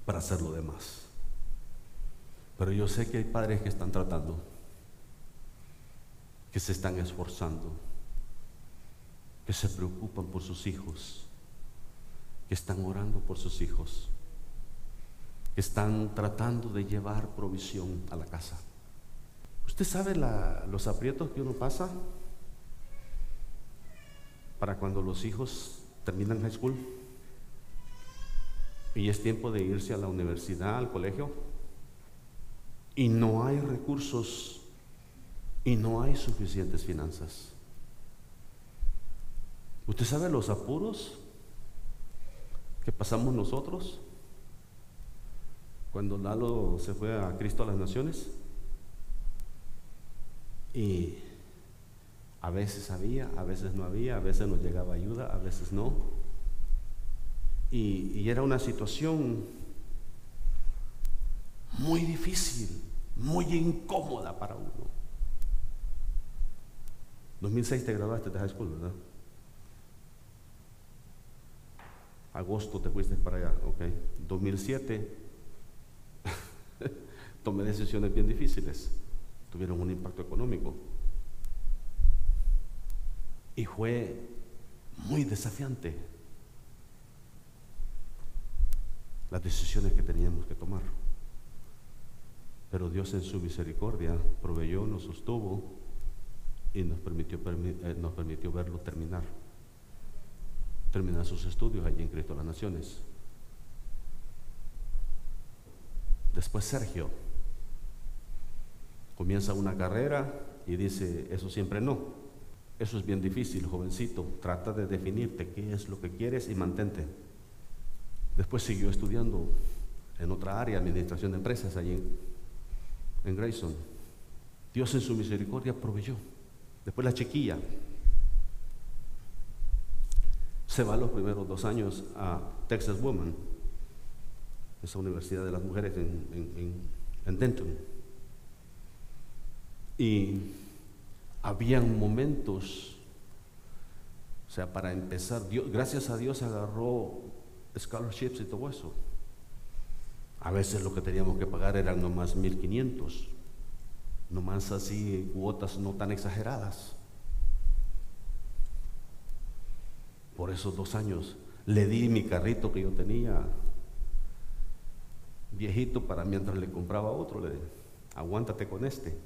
para hacer lo demás. Pero yo sé que hay padres que están tratando, que se están esforzando, que se preocupan por sus hijos que están orando por sus hijos, que están tratando de llevar provisión a la casa. ¿Usted sabe los aprietos que uno pasa para cuando los hijos terminan high school y es tiempo de irse a la universidad, al colegio? Y no hay recursos y no hay suficientes finanzas. ¿Usted sabe los apuros que pasamos nosotros cuando Lalo se fue a Cristo a las Naciones. Y a veces había, a veces no había, a veces nos llegaba ayuda, a veces no. Y, era una situación muy difícil, muy incómoda para uno. 2006 te graduaste de high school, ¿verdad? Agosto te fuiste para allá, ok. 2007 *laughs* tomé decisiones bien difíciles, tuvieron un impacto económico. Y fue muy desafiante las decisiones que teníamos que tomar. Pero Dios en su misericordia proveyó, nos sostuvo y nos permitió, eh, nos permitió verlo terminar terminar sus estudios allí en Cristo las Naciones. Después Sergio comienza una carrera y dice, eso siempre no. Eso es bien difícil, jovencito. Trata de definirte qué es lo que quieres y mantente. Después siguió estudiando en otra área, administración de empresas, allí en, en Grayson. Dios en su misericordia proveyó. Después la chiquilla, se va los primeros dos años a Texas Woman, esa universidad de las mujeres en, Denton. Y habían momentos, o sea, para empezar, Dios, gracias a Dios agarró scholarships y todo eso. A veces lo que teníamos que pagar eran nomás 1500, nomás así cuotas no tan exageradas. Por esos dos años. Le di mi carrito que yo tenía viejito para mientras le compraba otro, le aguántate con este.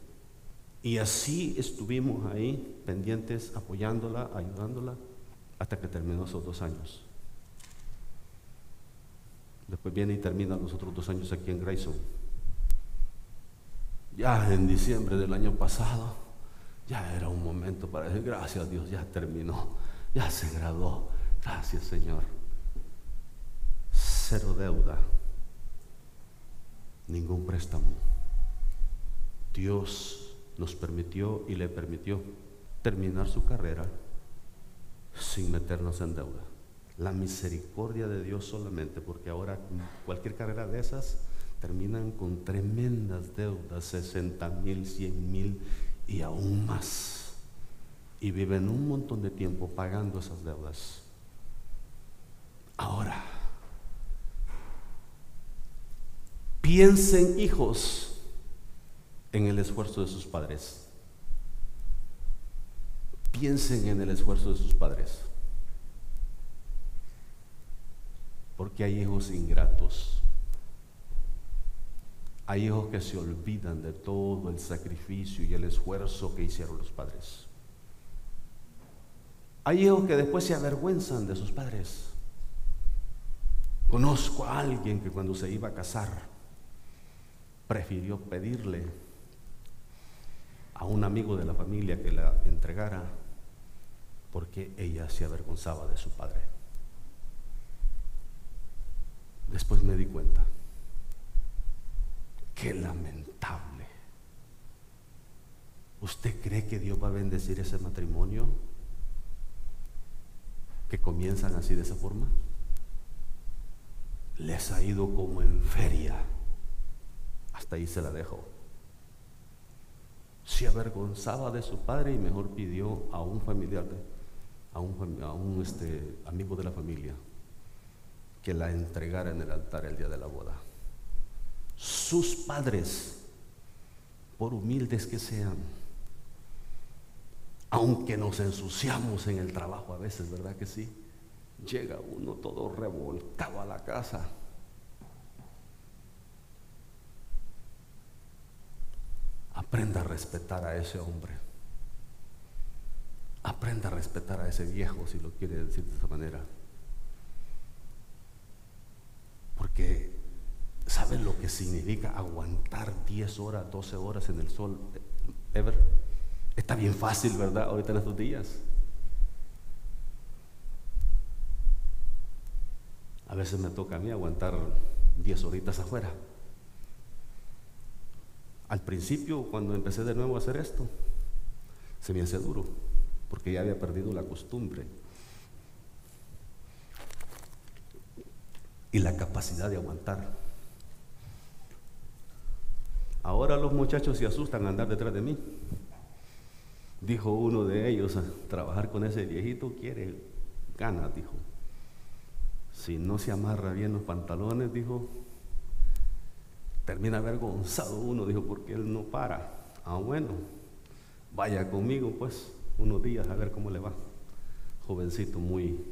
Y así estuvimos ahí pendientes, apoyándola, ayudándola, hasta que terminó esos dos años. Después viene y termina los otros dos años aquí en Grayson. Ya en diciembre del año pasado, ya era un momento para decir, gracias a Dios, ya terminó ya se graduó. Gracias Señor. cero deuda, ningún préstamo. Dios nos permitió y le permitió terminar su carrera sin meternos en deuda. La misericordia de Dios solamente, porque ahora cualquier carrera de esas terminan con tremendas deudas, 60 mil, 100 mil y aún más. Y viven un montón de tiempo pagando esas deudas. Ahora, piensen hijos en el esfuerzo de sus padres. Piensen en el esfuerzo de sus padres. Porque hay hijos ingratos. Hay hijos que se olvidan de todo el sacrificio y el esfuerzo que hicieron los padres. Hay hijos que después se avergüenzan de sus padres. Conozco a alguien que cuando se iba a casar prefirió pedirle a un amigo de la familia que la entregara porque ella se avergonzaba de su padre. Después me di cuenta. Qué lamentable. ¿Usted cree que Dios va a bendecir ese matrimonio? Que comienzan así de esa forma. Les ha ido como en feria. Hasta ahí se la dejo. Se avergonzaba de su padre y mejor pidió a un familiar, a un, a un este, amigo de la familia, que la entregara en el altar el día de la boda. Sus padres, por humildes que sean, aunque nos ensuciamos en el trabajo a veces, ¿verdad que sí? Llega uno todo revolcado a la casa. Aprenda a respetar a ese hombre. Aprenda a respetar a ese viejo, si lo quiere decir de esa manera. Porque ¿saben lo que significa aguantar 10 horas, 12 horas en el sol? Ever. Está bien fácil, ¿verdad? Ahorita en estos días. A veces me toca a mí aguantar 10 horitas afuera. Al principio, cuando empecé de nuevo a hacer esto, se me hace duro, porque ya había perdido la costumbre. y la capacidad de aguantar. Ahora los muchachos se asustan a andar detrás de mí. Dijo uno de ellos, trabajar con ese viejito quiere ganas, dijo. Si no se amarra bien los pantalones, dijo, termina avergonzado uno, dijo, porque él no para. Ah, bueno, vaya conmigo pues unos días a ver cómo le va. Jovencito muy,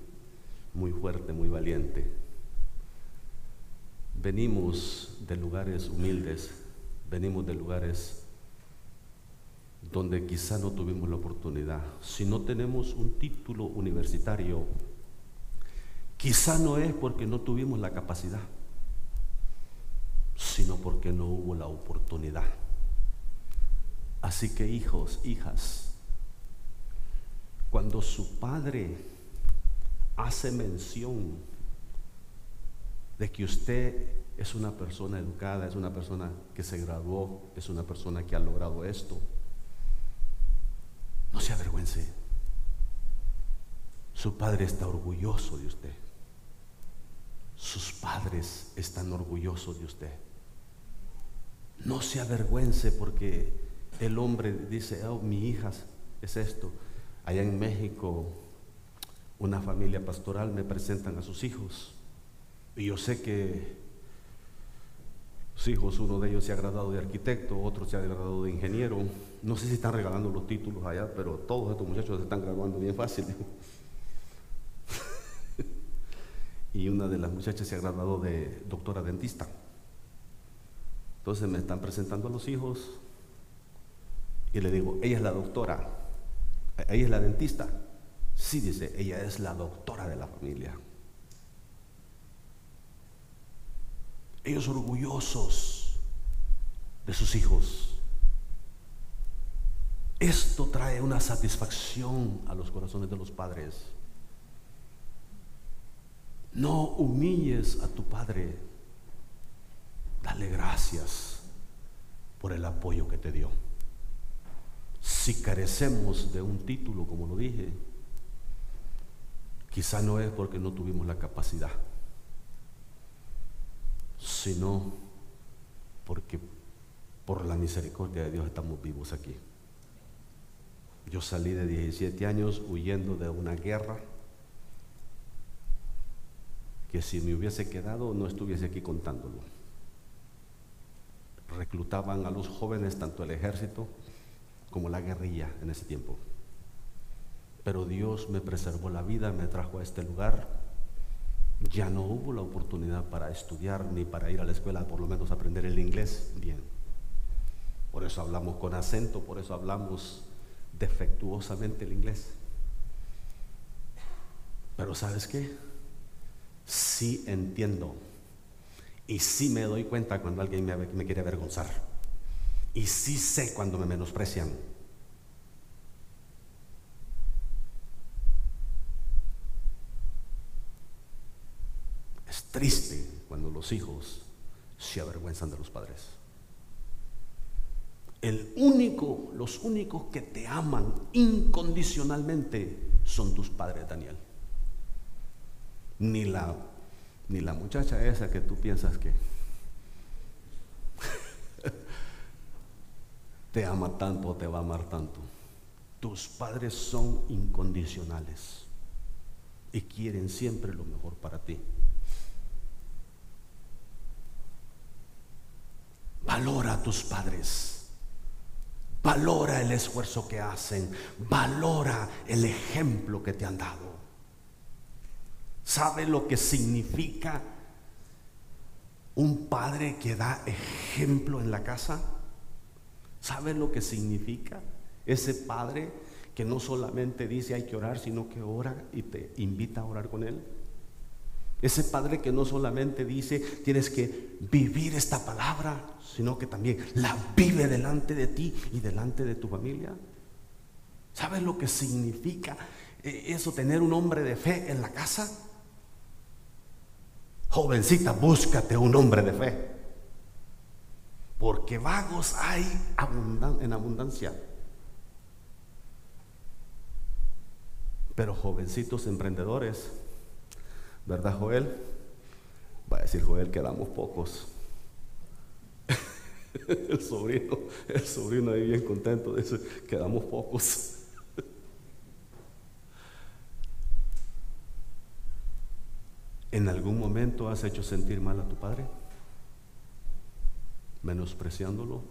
muy fuerte, muy valiente. Venimos de lugares humildes, venimos de lugares donde quizá no tuvimos la oportunidad. Si no tenemos un título universitario, quizá no es porque no tuvimos la capacidad, sino porque no hubo la oportunidad. Así que hijos, hijas, cuando su padre hace mención de que usted es una persona educada, es una persona que se graduó, es una persona que ha logrado esto. No se avergüence. Su padre está orgulloso de usted. Sus padres están orgullosos de usted. No se avergüence porque el hombre dice, oh, mi hija es esto. Allá en México, una familia pastoral me presentan a sus hijos y yo sé que sus hijos, uno de ellos se ha graduado de arquitecto, otro se ha graduado de ingeniero. No sé si están regalando los títulos allá, pero todos estos muchachos se están graduando bien fácil. *laughs* y una de las muchachas se ha graduado de doctora dentista. Entonces me están presentando a los hijos y le digo, ella es la doctora, ella es la dentista. Sí, dice, ella es la doctora de la familia. Ellos orgullosos de sus hijos. Esto trae una satisfacción a los corazones de los padres. No humilles a tu padre. Dale gracias por el apoyo que te dio. Si carecemos de un título, como lo dije, quizá no es porque no tuvimos la capacidad, sino porque por la misericordia de Dios estamos vivos aquí. Yo salí de 17 años huyendo de una guerra que si me hubiese quedado no estuviese aquí contándolo. Reclutaban a los jóvenes tanto el ejército como la guerrilla en ese tiempo. Pero Dios me preservó la vida, me trajo a este lugar. Ya no hubo la oportunidad para estudiar ni para ir a la escuela, por lo menos aprender el inglés bien. Por eso hablamos con acento, por eso hablamos defectuosamente el inglés. Pero ¿sabes qué? Sí entiendo y sí me doy cuenta cuando alguien me, quiere avergonzar. Y sí sé cuando me menosprecian. Triste cuando los hijos se avergüenzan de los padres. El único, los únicos que te aman incondicionalmente son tus padres, Daniel. Ni la, ni la muchacha esa que tú piensas que *laughs* te ama tanto o te va a amar tanto. Tus padres son incondicionales y quieren siempre lo mejor para ti. Valora a tus padres. Valora el esfuerzo que hacen. Valora el ejemplo que te han dado. ¿Sabe lo que significa un padre que da ejemplo en la casa? ¿Sabe lo que significa ese padre que no solamente dice hay que orar, sino que ora y te invita a orar con él? Ese padre que no solamente dice tienes que vivir esta palabra, sino que también la vive delante de ti y delante de tu familia. ¿Sabes lo que significa eh, eso, tener un hombre de fe en la casa? Jovencita, búscate un hombre de fe. Porque vagos hay en abundancia. Pero jovencitos emprendedores, ¿verdad Joel? Va a decir Joel, quedamos pocos. *laughs* el sobrino, el sobrino ahí bien contento, dice, quedamos pocos. *laughs* ¿En algún momento has hecho sentir mal a tu padre? Menospreciándolo,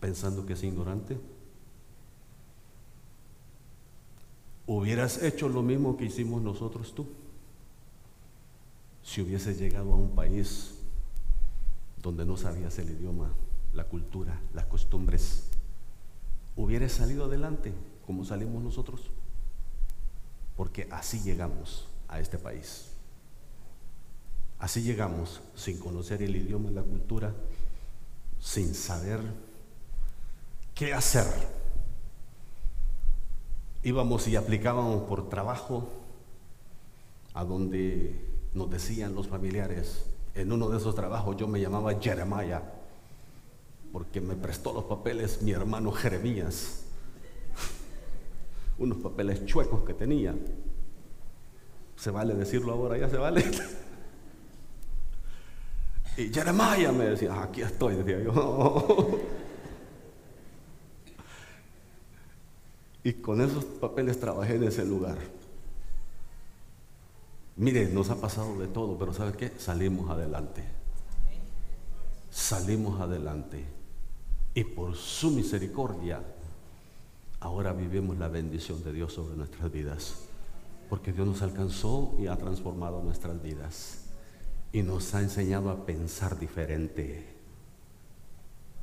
pensando que es ignorante. ¿Hubieras hecho lo mismo que hicimos nosotros tú? Si hubieses llegado a un país donde no sabías el idioma, la cultura, las costumbres, hubieras salido adelante como salimos nosotros. Porque así llegamos a este país. Así llegamos sin conocer el idioma la cultura, sin saber qué hacer. Íbamos y aplicábamos por trabajo a donde nos decían los familiares, en uno de esos trabajos yo me llamaba Jeremiah, porque me prestó los papeles mi hermano Jeremías, *laughs* unos papeles chuecos que tenía. ¿Se vale decirlo ahora? ¿Ya se vale? *laughs* Y Jeremiah me decía, ah, aquí estoy, decía yo. *laughs* y con esos papeles trabajé en ese lugar. Mire, nos ha pasado de todo, pero ¿sabe qué? Salimos adelante. Salimos adelante. Y por su misericordia, ahora vivimos la bendición de Dios sobre nuestras vidas. Porque Dios nos alcanzó y ha transformado nuestras vidas. Y nos ha enseñado a pensar diferente.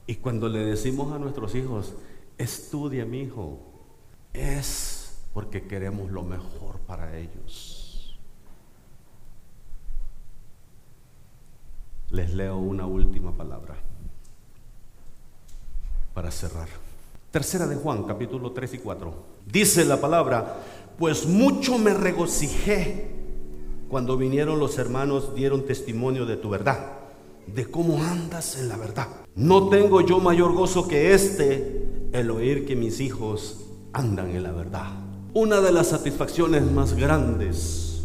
Y cuando le decimos a nuestros hijos, estudia mi hijo, es porque queremos lo mejor para ellos. Les leo una última palabra para cerrar. Tercera de Juan, capítulo 3 y 4. Dice la palabra, pues mucho me regocijé Cuando vinieron los hermanos dieron testimonio de tu verdad, de cómo andas en la verdad. No tengo yo mayor gozo que este, el oír que mis hijos andan en la verdad. Una de las satisfacciones más grandes,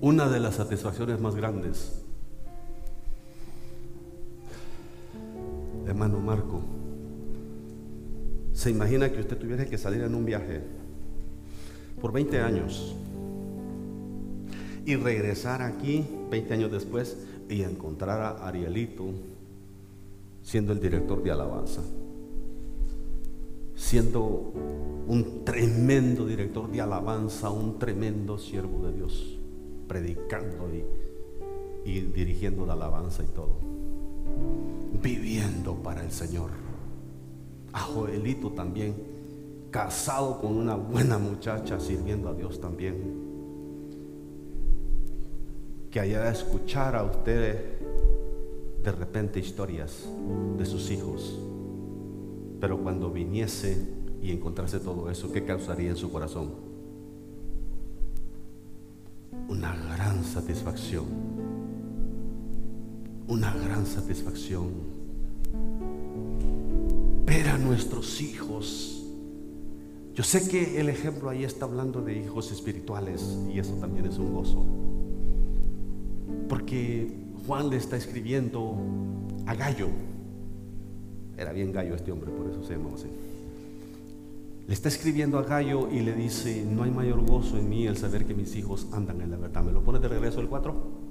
una de las satisfacciones más grandes, hermano Marco, se imagina que usted tuviera que salir en un viaje por 20 años y regresar aquí 20 años después y encontrar a Arielito siendo el director de alabanza, siendo un tremendo director de alabanza, un tremendo siervo de Dios, predicando y, y dirigiendo la alabanza y todo, viviendo para el Señor. A Joelito también, casado con una buena muchacha, sirviendo a Dios también que allá escuchar a ustedes de repente historias de sus hijos. Pero cuando viniese y encontrase todo eso, ¿qué causaría en su corazón? Una gran satisfacción. Una gran satisfacción. Ver a nuestros hijos. Yo sé que el ejemplo ahí está hablando de hijos espirituales y eso también es un gozo. Porque Juan le está escribiendo a Gallo. Era bien gallo este hombre, por eso se llamaba así. Le está escribiendo a Gallo y le dice, no hay mayor gozo en mí el saber que mis hijos andan en la verdad. ¿Me lo pone de regreso el 4?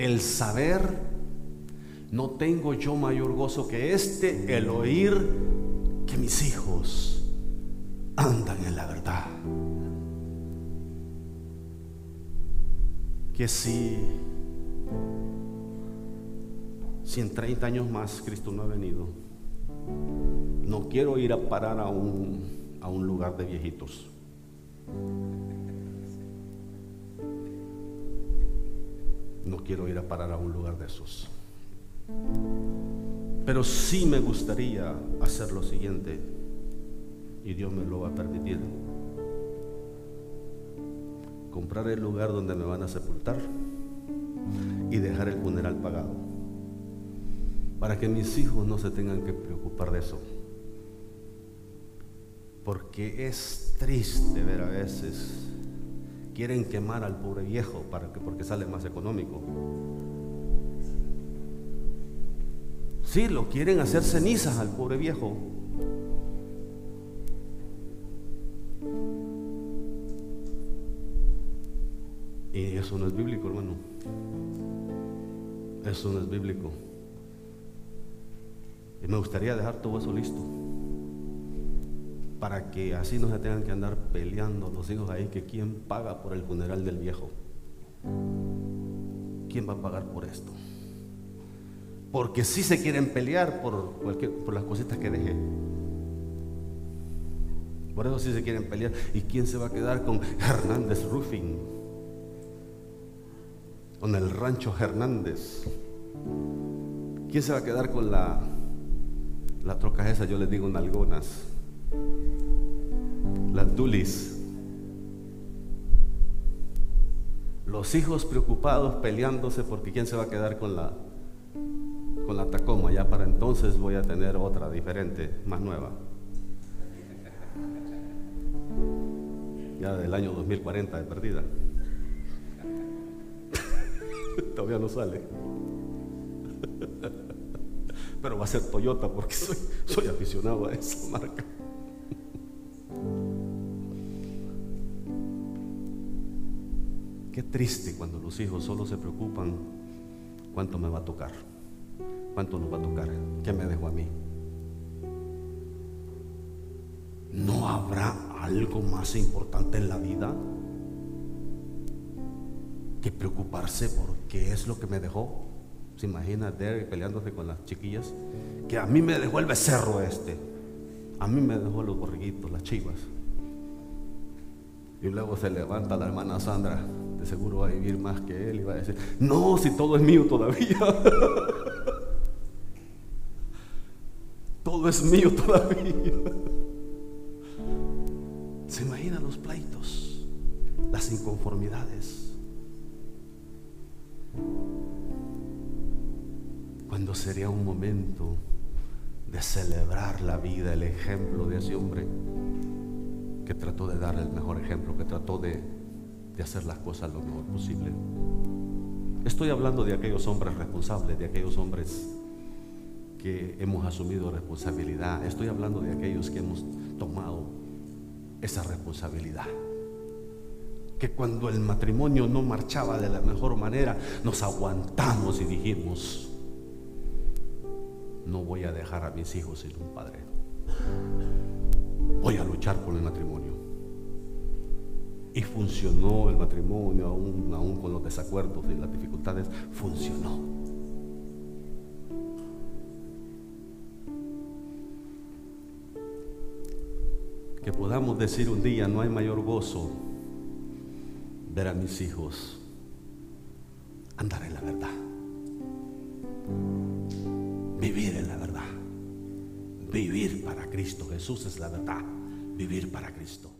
El saber, no tengo yo mayor gozo que este, el oír que mis hijos andan en la verdad. que si, si en 30 años más Cristo no ha venido, no quiero ir a parar a un, a un lugar de viejitos. No quiero ir a parar a un lugar de esos. Pero sí me gustaría hacer lo siguiente, y Dios me lo va a permitir comprar el lugar donde me van a sepultar y dejar el funeral pagado. Para que mis hijos no se tengan que preocupar de eso. Porque es triste ver a veces, quieren quemar al pobre viejo para que, porque sale más económico. Sí, lo quieren hacer cenizas al pobre viejo Y eso no es bíblico, hermano. Eso no es bíblico. Y me gustaría dejar todo eso listo. Para que así no se tengan que andar peleando los hijos ahí, que quién paga por el funeral del viejo. ¿Quién va a pagar por esto? Porque si se quieren pelear por, cualquier, por las cositas que dejé. Por eso sí se quieren pelear. ¿Y quién se va a quedar con Hernández Roofing? con el rancho Hernández. ¿Quién se va a quedar con la, la troca esa? Yo les digo nalgonas. Las dulis. Los hijos preocupados peleándose porque quién se va a quedar con la con la Tacoma. Ya para entonces voy a tener otra diferente, más nueva. Ya del año 2040 de perdida. *laughs* Todavía no sale. *laughs* Pero va a ser Toyota porque soy, soy aficionado a esa marca. Qué triste cuando los hijos solo se preocupan cuánto me va a tocar, cuánto nos va a tocar, qué me dejó a mí. ¿No habrá algo más importante en la vida? que preocuparse por qué es lo que me dejó. ¿Se imagina Derek peleándose con las chiquillas? Que a mí me dejó el becerro este. A mí me dejó los borriguitos, las chivas. Y luego se levanta la hermana Sandra, seguro va a vivir más que él y va a decir, no, si todo es mío todavía. *laughs* todo es mío todavía. *laughs* ¿Se imagina los pleitos? las inconformidades. Cuando sería un momento de celebrar la vida, el ejemplo de ese hombre que trató de dar el mejor ejemplo, que trató de, de hacer las cosas lo mejor posible. Estoy hablando de aquellos hombres responsables, de aquellos hombres que hemos asumido responsabilidad. Estoy hablando de aquellos que hemos tomado esa responsabilidad. Que cuando el matrimonio no marchaba de la mejor manera, nos aguantamos y dijimos, no voy a dejar a mis hijos sin un padre. Voy a luchar por el matrimonio. Y funcionó el matrimonio, aún, con los desacuerdos y las dificultades, funcionó. Que podamos decir un día, no hay mayor gozo ver a mis hijos andar en la verdad. Vivir en la verdad. Vivir para Cristo. Jesús es la verdad. Vivir para Cristo.